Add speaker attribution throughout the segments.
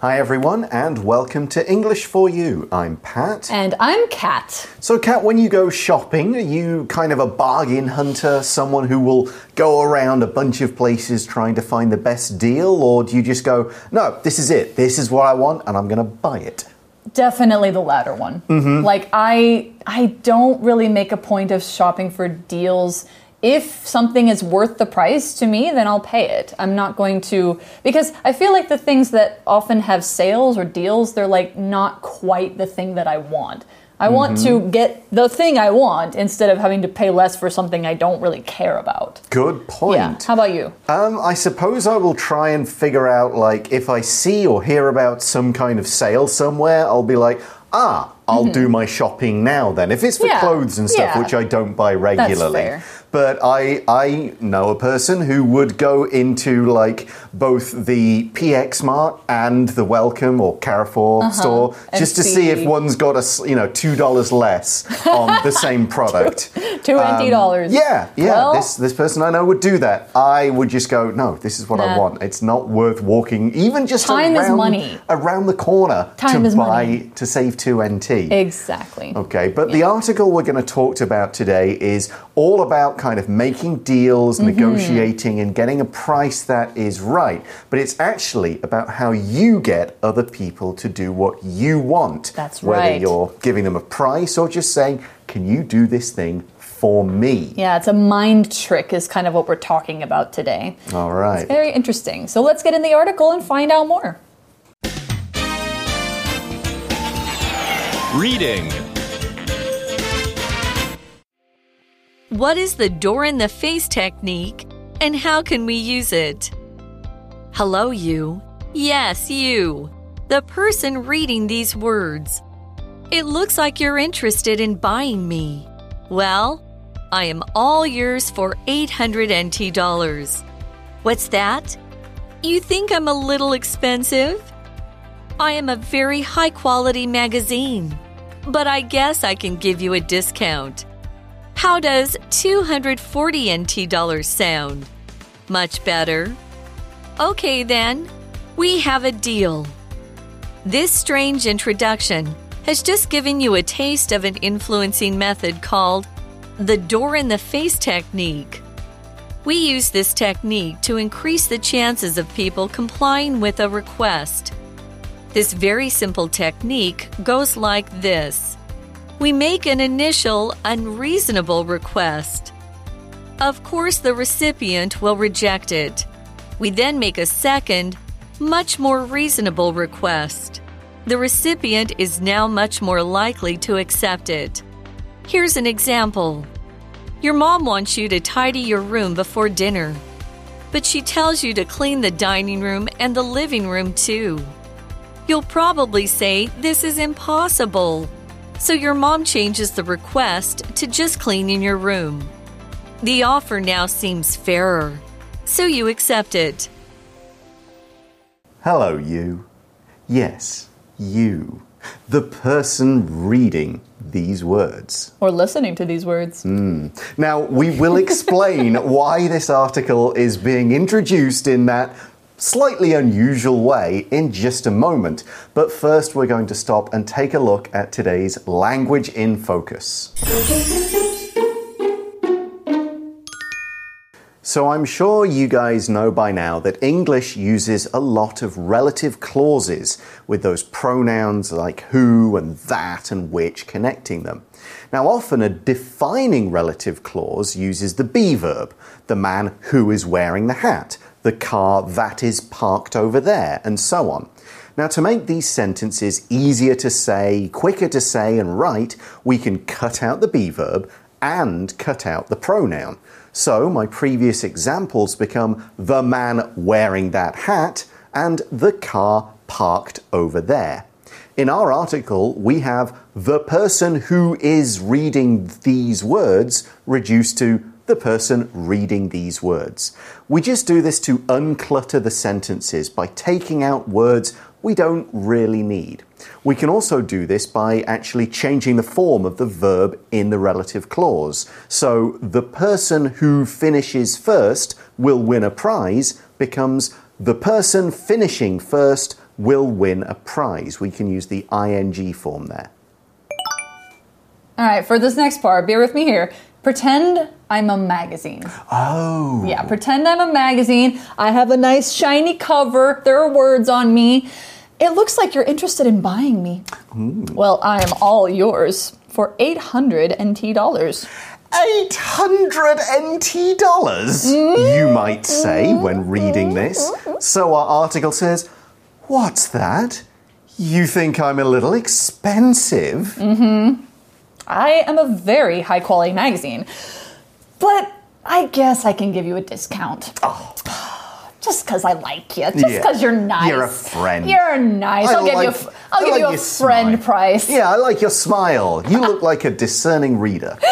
Speaker 1: Hi, everyone, and welcome to English for You. I'm Pat.
Speaker 2: And I'm Kat.
Speaker 1: So, Kat, when you go shopping, are you kind of a bargain hunter, someone who will go around a bunch of places trying to find the best deal? Or do you just go, no, this is it, this is what I want, and I'm going to buy it?
Speaker 2: Definitely the latter one.
Speaker 1: Mm-hmm.
Speaker 2: Like I I don't really make a point of shopping for deals if something is worth the price to me, then I'll pay it. I'm not going to because I feel like the things that often have sales or deals, they're like not quite the thing that I want. I want to get the thing I want instead of having to pay less for something I don't really care about.
Speaker 1: Good point.
Speaker 2: Yeah. How about you?
Speaker 1: Um, I suppose I will try and figure out, like, if I see or hear about some kind of sale somewhere, I'll be like, ah, I'll do my shopping now then. If it's for
Speaker 2: Mm-hmm. Yeah,
Speaker 1: clothes and stuff,
Speaker 2: yeah.
Speaker 1: which I don't buy regularly.
Speaker 2: fair.
Speaker 1: But I, I know a person who would go into like both the PX Mart and the Welcome or Carrefour store
Speaker 2: Uh-huh. and
Speaker 1: just to see if one's got a you know two dollars less on the same product.
Speaker 2: Twenty dollars.
Speaker 1: Um, Yeah, yeah.
Speaker 2: Well-
Speaker 1: this this person I know would do that. I would just go, no, this is what I want. It's not worth walking even just
Speaker 2: Time is
Speaker 1: around,
Speaker 2: money.
Speaker 1: around the corner
Speaker 2: Time
Speaker 1: to
Speaker 2: is
Speaker 1: buy
Speaker 2: money.
Speaker 1: to save two NT.
Speaker 2: Exactly.
Speaker 1: Okay, but the article we're going to talk about today is all about kind of making deals,
Speaker 2: Mm-hmm.
Speaker 1: negotiating, and getting a price that is right. But it's actually about how you get other people to do what you want.
Speaker 2: That's
Speaker 1: Whether
Speaker 2: right.
Speaker 1: you're giving them a price or just saying, can you do this thing for me?
Speaker 2: Yeah, it's a mind trick, is kind of what we're talking about today.
Speaker 1: All right.
Speaker 2: Very interesting. So let's get in the article and find out more.
Speaker 3: Reading.
Speaker 4: What is the door in the face technique and how can we use it? Hello, you. Yes, you. The person reading these words. It looks like you're interested in buying me. Well, I am all yours for 800 NT dollars. What's that? You think I'm a little expensive? I am a very high quality magazine, but I guess I can give you a discount. How does 240 NT dollars sound? Much better. Okay then, we have a deal. This strange introduction has just given you a taste of an influencing method called the door in the face technique. We use this technique to increase the chances of people complying with a request. This very simple technique goes like this We make an initial unreasonable request. Of course, the recipient will reject it. We then make a second, much more reasonable request. The recipient is now much more likely to accept it. Here's an example Your mom wants you to tidy your room before dinner, but she tells you to clean the dining room and the living room too. You'll probably say this is impossible. So your mom changes the request to just cleaning your room. The offer now seems fairer, so you accept it.
Speaker 1: Hello, you. Yes, you. The person reading these words.
Speaker 2: Or listening to these words. Hmm.
Speaker 1: Now, we will explain why this article is being introduced in that slightly unusual way in just a moment. But first, we're going to stop and take a look at today's language in focus. So, I'm sure you guys know by now that English uses a lot of relative clauses with those pronouns like who and that and which connecting them. Now, often a defining relative clause uses the be verb, the man who is wearing the hat, the car that is parked over there, and so on. Now, to make these sentences easier to say, quicker to say, and write, we can cut out the be verb and cut out the pronoun. So, my previous examples become the man wearing that hat and the car parked over there. In our article, we have the person who is reading these words reduced to the person reading these words. We just do this to unclutter the sentences by taking out words we don't really need. We can also do this by actually changing the form of the verb in the relative clause. So the person who finishes first will win a prize becomes the person finishing first will win a prize. We can use the ing form there.
Speaker 2: All right, for this next part, bear with me here. Pretend I'm a magazine.
Speaker 1: Oh.
Speaker 2: Yeah, pretend I'm a magazine. I have a nice shiny cover. There are words on me. It looks like you're interested in buying me. Well, I am all yours for 800 NT dollars.
Speaker 1: 800 NT dollars, you might say when reading this. So our article says, What's that? You think I'm a little expensive? Mhm.
Speaker 2: I am a very high quality magazine. But I guess I can give you a discount. Oh. Just because I like you. Just
Speaker 1: Yeah.
Speaker 2: because you're nice.
Speaker 1: You're a friend.
Speaker 2: You're nice.
Speaker 1: I
Speaker 2: I'll give you. I'll
Speaker 1: I
Speaker 2: give
Speaker 1: like
Speaker 2: you a friend
Speaker 1: smile.
Speaker 2: price.
Speaker 1: Yeah, I like your smile. You look like a discerning reader.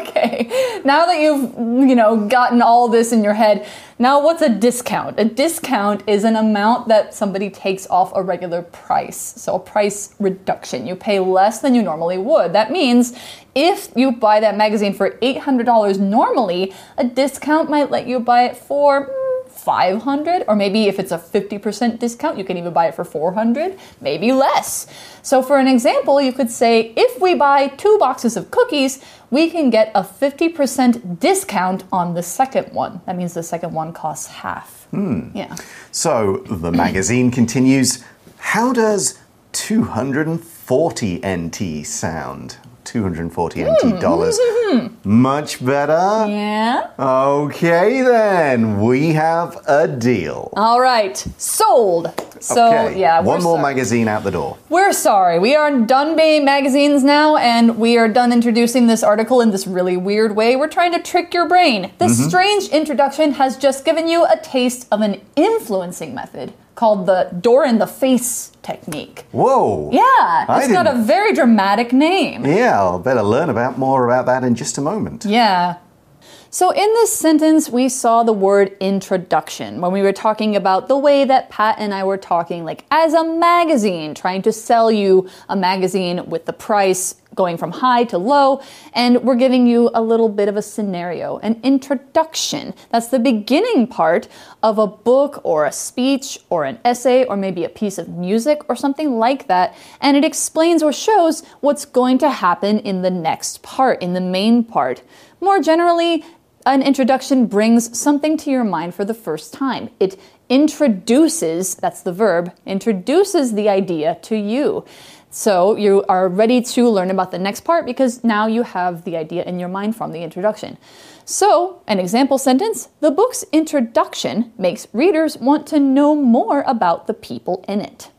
Speaker 2: Okay. Now that you've you know gotten all this in your head, now what's a discount? A discount is an amount that somebody takes off a regular price. So a price reduction. You pay less than you normally would. That means if you buy that magazine for $800 normally, a discount might let you buy it for mm, 500 or maybe if it's a 50% discount you can even buy it for 400 maybe less. So for an example you could say if we buy two boxes of cookies we can get a 50% discount on the second one. That means the second one costs half. Hmm. Yeah.
Speaker 1: So the magazine continues. How does 240 NT sound? 240 NT hmm. dollars. Much better?
Speaker 2: yeah
Speaker 1: Okay, then. We have a deal.
Speaker 2: all right sold so
Speaker 1: okay.
Speaker 2: yeah
Speaker 1: One more
Speaker 2: sorry.
Speaker 1: magazine out the door.
Speaker 2: We're sorry. We are done being magazines now, and we are done introducing this article in this really weird way. We're trying to trick your brain. This
Speaker 1: Mm-hmm.
Speaker 2: strange introduction has just given you a taste of an influencing method called the door in the face technique.
Speaker 1: Whoa.
Speaker 2: Yeah, it's got a very dramatic name.
Speaker 1: Yeah, I'll better learn about more about that in just a moment.
Speaker 2: Yeah. So, in this sentence, we saw the word introduction when we were talking about the way that Pat and I were talking, like as a magazine, trying to sell you a magazine with the price going from high to low. And we're giving you a little bit of a scenario, an introduction. That's the beginning part of a book or a speech or an essay or maybe a piece of music or something like that. And it explains or shows what's going to happen in the next part, in the main part. More generally, an introduction brings something to your mind for the first time. It introduces, that's the verb, introduces the idea to you. So you are ready to learn about the next part because now you have the idea in your mind from the introduction. So, an example sentence the book's introduction makes readers want to know more about the people in it.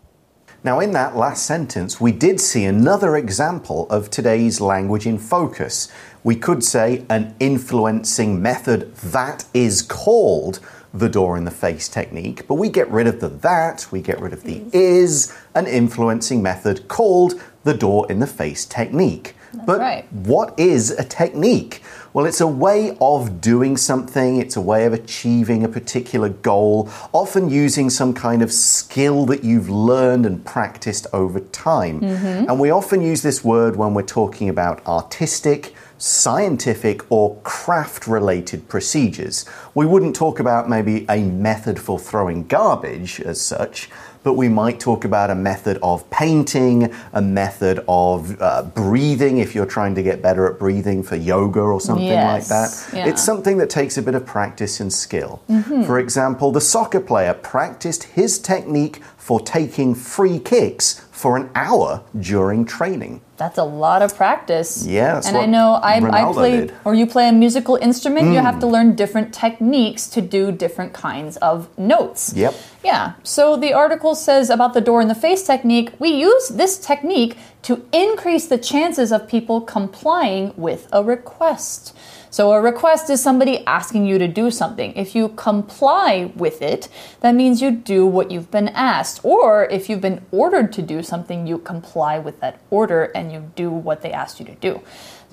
Speaker 1: Now, in that last sentence, we did see another example of today's language in focus. We could say an influencing method that is called the door in the face technique, but we get rid of the that, we get rid of the mm. is, an influencing method called the door in the face technique. but
Speaker 2: right.
Speaker 1: what is a technique? Well, it's a way of doing something, it's a way of achieving a particular goal, often using some kind of skill that you've learned and practiced over time. Mm-hmm. And we often use this word when we're talking about artistic, scientific, or craft related procedures. We wouldn't talk about maybe a method for throwing garbage as such but we might talk about a method of painting, a method of uh, breathing if you're trying to get better at breathing for yoga or something like that.
Speaker 2: yeah.
Speaker 1: It's something that takes a bit of practice and skill.
Speaker 2: Mm-hmm.
Speaker 1: For example, the soccer player practiced his technique for taking free kicks for an hour during training.
Speaker 2: That's a lot of practice.
Speaker 1: Yeah, that's
Speaker 2: and I know I, I play
Speaker 1: did. Mm.
Speaker 2: or you play a musical instrument. You have to learn different techniques to do different kinds of notes.
Speaker 1: Yep.
Speaker 2: Yeah. So the article says about the door in the face technique. We use this technique to increase the chances of people complying with a request. So a request is somebody asking you to do something. If you comply with it, that means you do what you've been asked. Or if you've been ordered to do something, you comply with that order and you do what they asked you to do.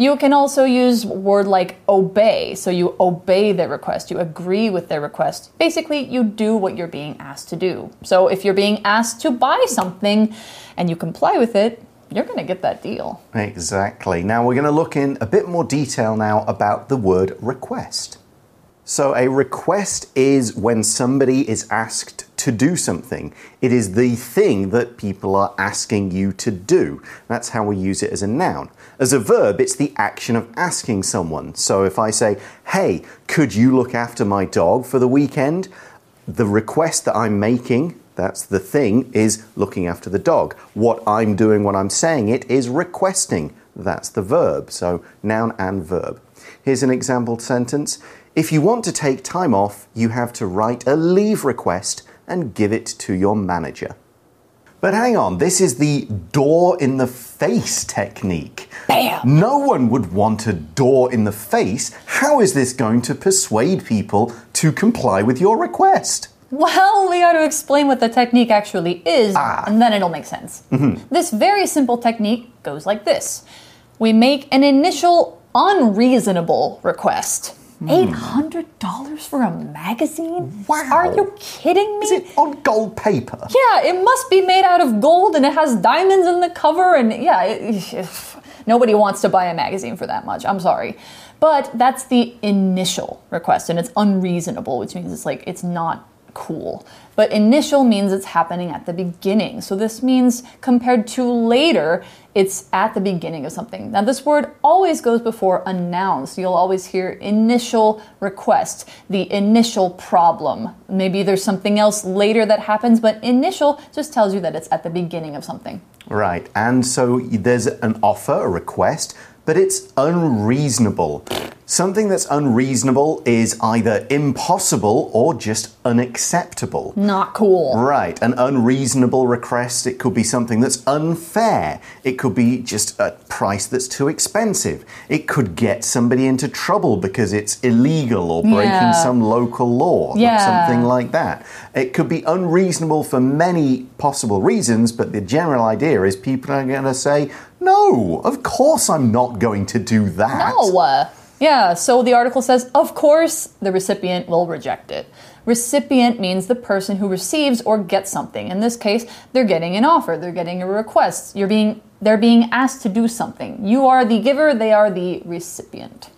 Speaker 2: You can also use word like obey. So you obey their request, you agree with their request. Basically, you do what you're being asked to do. So if you're being asked to buy something and you comply with it, you're going to get that deal.
Speaker 1: Exactly. Now we're going to look in a bit more detail now about the word request. So, a request is when somebody is asked to do something. It is the thing that people are asking you to do. That's how we use it as a noun. As a verb, it's the action of asking someone. So, if I say, Hey, could you look after my dog for the weekend? The request that I'm making, that's the thing, is looking after the dog. What I'm doing when I'm saying it is requesting. That's the verb. So, noun and verb. Here's an example sentence. If you want to take time off, you have to write a leave request and give it to your manager. But hang on, this is the door in the face technique.
Speaker 2: Bam!
Speaker 1: No one would want a door in the face. How is this going to persuade people to comply with your request?
Speaker 2: Well, we got to explain what the technique actually is, ah. and then it'll make sense. Mm-hmm. This very simple technique goes like this We make an initial unreasonable request. $800 for a magazine?
Speaker 1: Wow.
Speaker 2: Are you kidding me?
Speaker 1: Is it on gold paper?
Speaker 2: Yeah, it must be made out of gold and it has diamonds in the cover. And yeah, it, nobody wants to buy a magazine for that much. I'm sorry. But that's the initial request and it's unreasonable, which means it's like it's not cool. But initial means it's happening at the beginning. So this means compared to later, it's at the beginning of something. Now, this word always goes before a noun. So you'll always hear initial request, the initial problem. Maybe there's something else later that happens, but initial just tells you that it's at the beginning of something.
Speaker 1: Right, and so there's an offer, a request, but it's unreasonable. Something that's unreasonable is either impossible or just unacceptable.
Speaker 2: Not cool.
Speaker 1: Right, an unreasonable request, it could be something that's unfair. It could be just a price that's too expensive. It could get somebody into trouble because it's illegal or breaking
Speaker 2: Yeah.
Speaker 1: some local law,
Speaker 2: Yeah.
Speaker 1: something like that. It could be unreasonable for many possible reasons, but the general idea is people are going to say, no, of course I'm not going to do that.
Speaker 2: No. Yeah, so the article says, of course, the recipient will reject it. Recipient means the person who receives or gets something. In this case, they're getting an offer, they're getting a request. You're being they're being asked to do something. You are the giver, they are the recipient.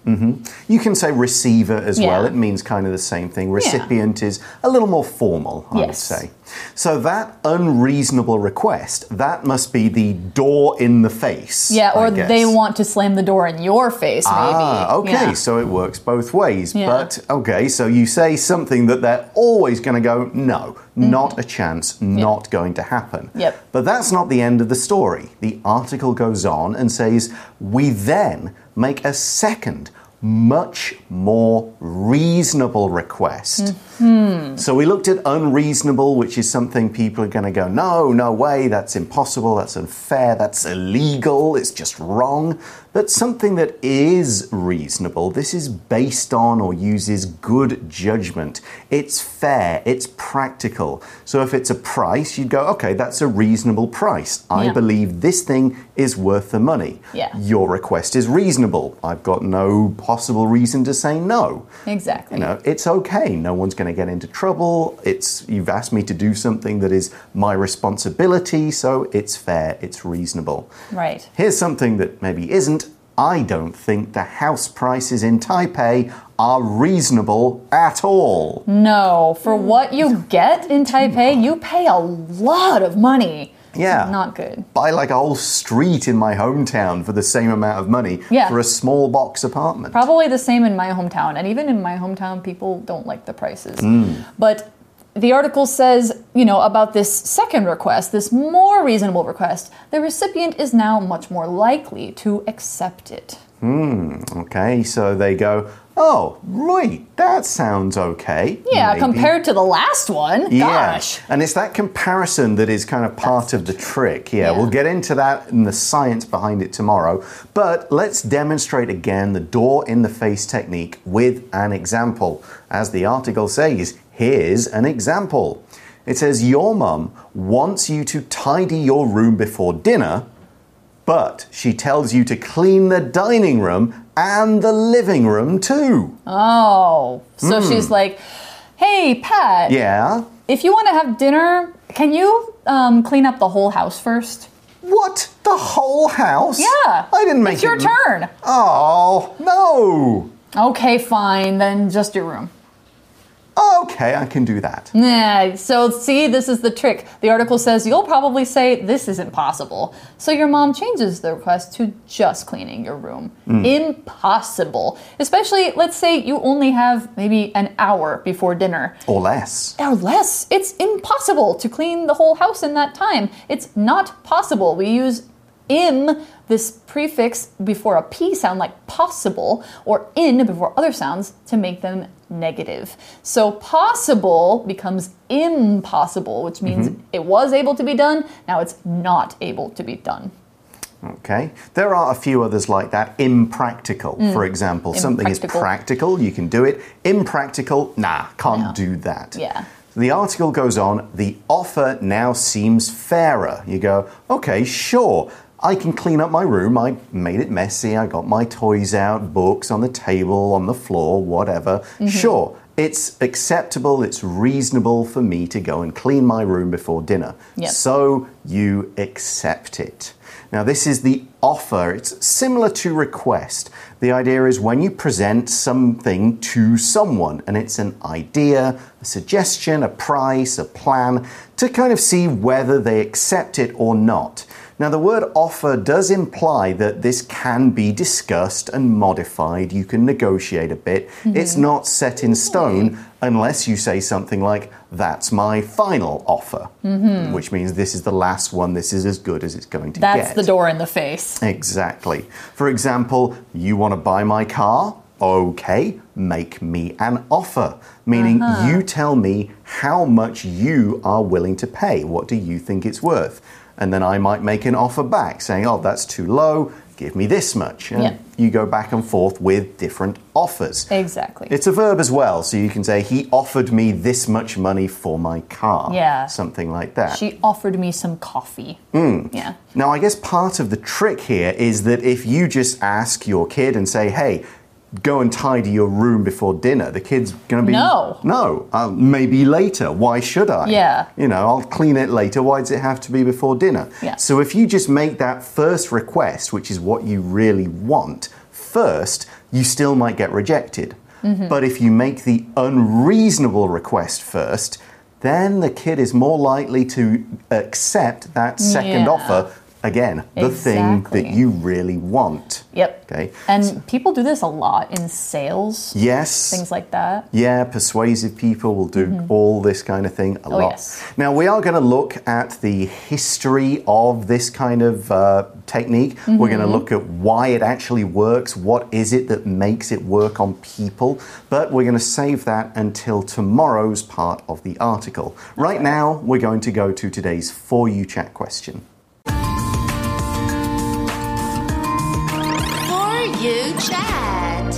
Speaker 1: You can say receiver as well. It means kind of the same thing. Recipient is a little more formal, I would say. So that unreasonable request, that must be the door in the face.
Speaker 2: Yeah, or they want to slam the door in your face, maybe.
Speaker 1: Ah, okay,
Speaker 2: Yeah.
Speaker 1: so it works both ways.
Speaker 2: Yeah.
Speaker 1: But okay, so you say something that they're always going to go, no, Mm. not a chance, not going to happen.
Speaker 2: Yep.
Speaker 1: But that's not the end of the story. The article goes on and says, we then make a second, much more reasonable request. Mm.
Speaker 2: Mm-hmm.
Speaker 1: So we looked at unreasonable, which is something people are going to go, no, no way, that's impossible, that's unfair, that's illegal, it's just wrong. But something that is reasonable, this is based on or uses good judgment. It's fair, it's practical. So if it's a price, you'd go, okay, that's a reasonable price. I
Speaker 2: Yeah.
Speaker 1: believe this thing is worth the money.
Speaker 2: Yeah.
Speaker 1: Your request is reasonable. I've got no possible reason to say no.
Speaker 2: Exactly.
Speaker 1: You know, it's okay. No one's going to get into trouble. It's you've asked me to do something that is my responsibility, so it's fair, it's reasonable.
Speaker 2: Right.
Speaker 1: Here's something that maybe isn't. I don't think the house prices in Taipei are reasonable at all.
Speaker 2: No, for hmm. what you get in Taipei, you pay a lot of money.
Speaker 1: Yeah.
Speaker 2: Not good.
Speaker 1: Buy like a whole street in my hometown for the same amount of money
Speaker 2: Yeah.
Speaker 1: for a small box apartment.
Speaker 2: Probably the same in my hometown. And even in my hometown, people don't like the prices.
Speaker 1: Hmm.
Speaker 2: But the article says, you know, about this second request, this more reasonable request, the recipient is now much more likely to accept it.
Speaker 1: Hmm, okay, so they go, oh, right, that sounds okay.
Speaker 2: Yeah,
Speaker 1: maybe."
Speaker 2: compared to the last one.
Speaker 1: Yeah,
Speaker 2: Gosh.
Speaker 1: and it's that comparison that is kind of part of the trick. Yeah,
Speaker 2: Yeah.
Speaker 1: we'll get into that and the science behind it tomorrow. But let's demonstrate again the door in the face technique with an example. As the article says, here's an example. It says, Your mum wants you to tidy your room before dinner, but she tells you to clean the dining room and the living room too.
Speaker 2: Oh, so she's like, hey, Pat.
Speaker 1: Yeah?
Speaker 2: if you want to have dinner, can you um, clean up the whole house first?
Speaker 1: What? The whole house?
Speaker 2: Yeah.
Speaker 1: I didn't make it.
Speaker 2: It's your turn.
Speaker 1: Oh, no.
Speaker 2: Okay, fine, then just your room.
Speaker 1: Oh, okay, I can do that.
Speaker 2: Nah, so see, this is the trick. The article says you'll probably say this isn't possible. So your mom changes the request to just cleaning your room. Mm. Impossible. Especially, let's say you only have maybe an hour before dinner.
Speaker 1: Or less.
Speaker 2: Or less. It's impossible to clean the whole house in that time. It's not possible. We use im, this prefix before a p sound like possible, or in before other sounds to make them negative. So possible becomes impossible, which means mm-hmm. it was able to be done, now it's not able to be done.
Speaker 1: Okay. There are a few others like that. Impractical, mm. for example. Something is practical, you can do it. Impractical, nah, can't
Speaker 2: No.
Speaker 1: do that.
Speaker 2: Yeah.
Speaker 1: The article goes on, the offer now seems fairer. You go, okay, sure. I can clean up my room. I made it messy. I got my toys out, books on the table, on the floor, whatever. Mm-hmm. Sure, it's acceptable, it's reasonable for me to go and clean my room before dinner.
Speaker 2: Yep.
Speaker 1: So you accept it. Now, this is the offer. It's similar to request. The idea is when you present something to someone, and it's an idea, a suggestion, a price, a plan, to kind of see whether they accept it or not. Now, the word offer does imply that this can be discussed and modified. You can negotiate a bit. Mm-hmm. It's not set in stone unless you say something like, That's my final offer, mm-hmm. which means this is the last one, this is as good as it's going to
Speaker 2: That's
Speaker 1: get.
Speaker 2: That's the door in the face.
Speaker 1: Exactly. For example, you want to buy my car? Okay, make me an offer. Meaning, uh-huh. you tell me how much you are willing to pay. What do you think it's worth? And then I might make an offer back saying, oh, that's too low, give me this much. And
Speaker 2: Yeah.
Speaker 1: you go back and forth with different offers.
Speaker 2: Exactly.
Speaker 1: It's a verb as well, so you can say, he offered me this much money for my car.
Speaker 2: Yeah.
Speaker 1: Something like that.
Speaker 2: She offered me some coffee.
Speaker 1: Hmm.
Speaker 2: Yeah.
Speaker 1: Now, I guess part of the trick here is that if you just ask your kid and say, hey, go and tidy your room before dinner, the kid's going to be.
Speaker 2: No.
Speaker 1: No. Uh, maybe later. Why should I?
Speaker 2: Yeah.
Speaker 1: You know, I'll clean it later. Why does it have to be before dinner?
Speaker 2: Yeah.
Speaker 1: So if you just make that first request, which is what you really want, first, you still might get rejected.
Speaker 2: Mm-hmm.
Speaker 1: But if you make the unreasonable request first, then the kid is more likely to accept that second
Speaker 2: Yeah.
Speaker 1: offer again, the thing that you really want.
Speaker 2: Yep.
Speaker 1: Okay.
Speaker 2: And people do this a lot in sales,
Speaker 1: Yes.
Speaker 2: things like that.
Speaker 1: Yeah, persuasive people will do all this kind of thing a
Speaker 2: Oh,
Speaker 1: lot.
Speaker 2: yes.
Speaker 1: Now, we are going to look at the history of this kind of uh, technique. We're going to
Speaker 2: Mm-hmm.
Speaker 1: look at why it actually works, what is it that makes it work on people, but we're going to save that until tomorrow's part of the article. Right now, we're going to go to today's For You Chat question.
Speaker 3: Chat.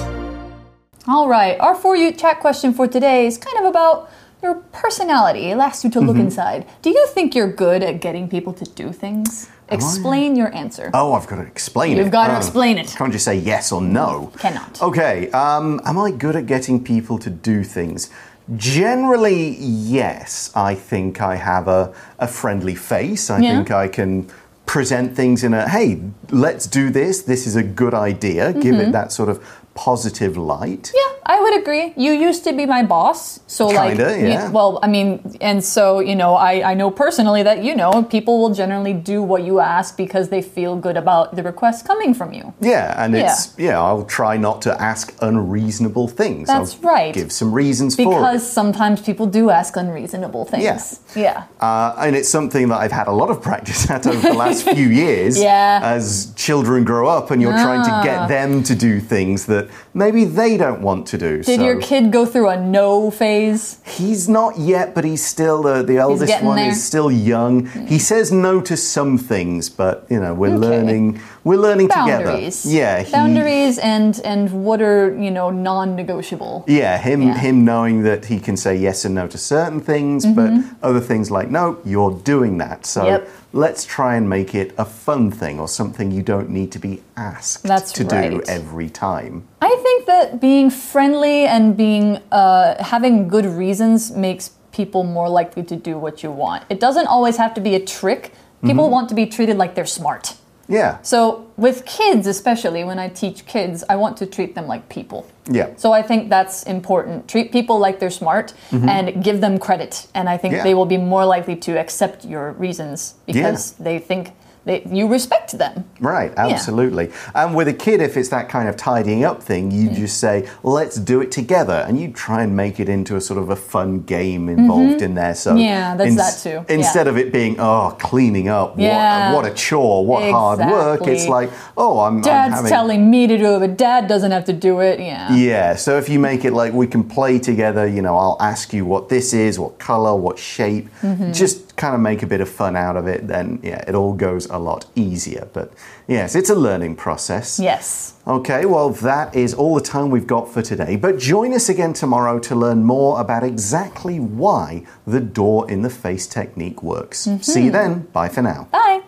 Speaker 2: All right, our For You chat question for today is kind of about your personality. It asks you to
Speaker 1: Mm-hmm.
Speaker 2: look inside. Do you think you're good at getting people to do things? Explain your answer.
Speaker 1: Oh, I've got to explain it.
Speaker 2: You've got to
Speaker 1: Oh,
Speaker 2: explain it.
Speaker 1: Can't just say yes or no.
Speaker 2: Cannot.
Speaker 1: Okay. Um, am I good at getting people to do things? Generally, yes. I think I have a, a friendly face. I
Speaker 2: Yeah.
Speaker 1: think I can present things in a hey, let's do this. This is a good idea. Give
Speaker 2: Mm-hmm.
Speaker 1: it that sort of positive light.
Speaker 2: Yeah, I would agree. You used to be my boss, so like,
Speaker 1: Kinda,
Speaker 2: you-
Speaker 1: yeah.
Speaker 2: well, I mean, and so you know, I I know personally that you know people will generally do what you ask because they feel good about the request coming from you.
Speaker 1: Yeah, and it's yeah. I'll try not to ask unreasonable things.
Speaker 2: That's
Speaker 1: I'll
Speaker 2: right.
Speaker 1: Give some reasons for.
Speaker 2: Because sometimes people do ask unreasonable things.
Speaker 1: Yeah.
Speaker 2: Yeah.
Speaker 1: Uh, and it's something that I've had a lot of practice at over the last few years.
Speaker 2: Yeah. Ah.
Speaker 1: As children grow up and you're trying to get them to do things that maybe they don't want to do.
Speaker 2: Did
Speaker 1: so
Speaker 2: your kid go through a no phase?
Speaker 1: He's not yet, but he's still the, the eldest one
Speaker 2: there.
Speaker 1: is still young. He says no to some things, but you know, we're
Speaker 2: Okay.
Speaker 1: learning we're learning
Speaker 2: Boundaries.
Speaker 1: together. Yeah. he-
Speaker 2: Boundaries and and what are you know non-negotiable.
Speaker 1: Yeah, him
Speaker 2: Yeah.
Speaker 1: him knowing that he can say yes and no to certain things, but other things like no, you're doing that. So
Speaker 2: Mm-hmm. Yep.
Speaker 1: let's try and make it a fun thing or something you don't need to be asked
Speaker 2: That's
Speaker 1: to do every time.
Speaker 2: I think that being friendly and being uh, having good reasons makes people more likely to do what you want. It doesn't always have to be a trick. People
Speaker 1: Mm-hmm.
Speaker 2: want to be treated like they're smart.
Speaker 1: Yeah.
Speaker 2: So with kids, especially when I teach kids, I want to treat them like people.
Speaker 1: Yeah.
Speaker 2: So I think that's important. Treat people like they're smart and give them credit. And I think.
Speaker 1: Yeah.
Speaker 2: they will be more likely to accept your reasons because they think that you respect them.
Speaker 1: Right, absolutely. And with a kid, if it's that kind of tidying up thing, you
Speaker 2: Mm.
Speaker 1: just say, let's do it together. And you try and make it into a sort of a fun game involved in there. So
Speaker 2: Mm-hmm. Yeah, that's that too. Yeah.
Speaker 1: Instead of it being, oh, cleaning up,
Speaker 2: Yeah.
Speaker 1: what, what a chore, what hard work, it's like, oh, I'm, I'm
Speaker 2: Dad's telling me to do it, but dad doesn't have to do it. Yeah.
Speaker 1: Yeah, so if you make it like we can play together, you know, I'll ask you what this is, what color, what shape,
Speaker 2: Mm-hmm.
Speaker 1: just kind of make a bit of fun out of it, then yeah, it all goes a lot easier. But yes, it's a learning process.
Speaker 2: Yes.
Speaker 1: Okay, well, that is all the time we've got for today. But join us again tomorrow to learn more about exactly why the door in the face technique works. Mm-hmm. See you then. Bye for now.
Speaker 2: Bye.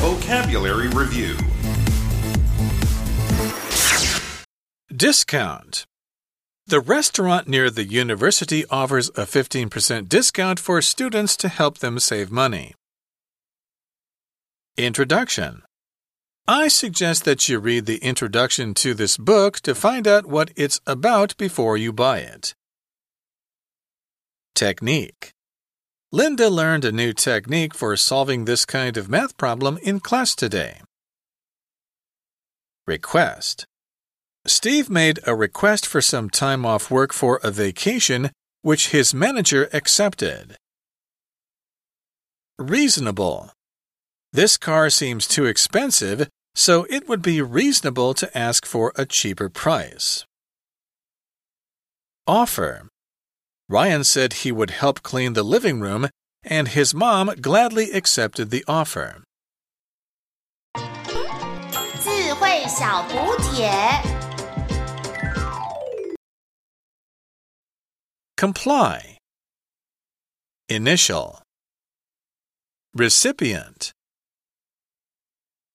Speaker 5: Vocabulary Review
Speaker 6: Discount. The restaurant near the university offers a 15% discount for students to help them save money. Introduction. I suggest that you read the introduction to this book to find out what it's about before you buy it. Technique. Linda learned a new technique for solving this kind of math problem in class today. Request. Steve made a request for some time off work for a vacation, which his manager accepted. Reasonable. This car seems too expensive, so it would be reasonable to ask for a cheaper price. Offer. Ryan said he would help clean the living room, and his mom gladly accepted the offer. Comply. Initial. Recipient.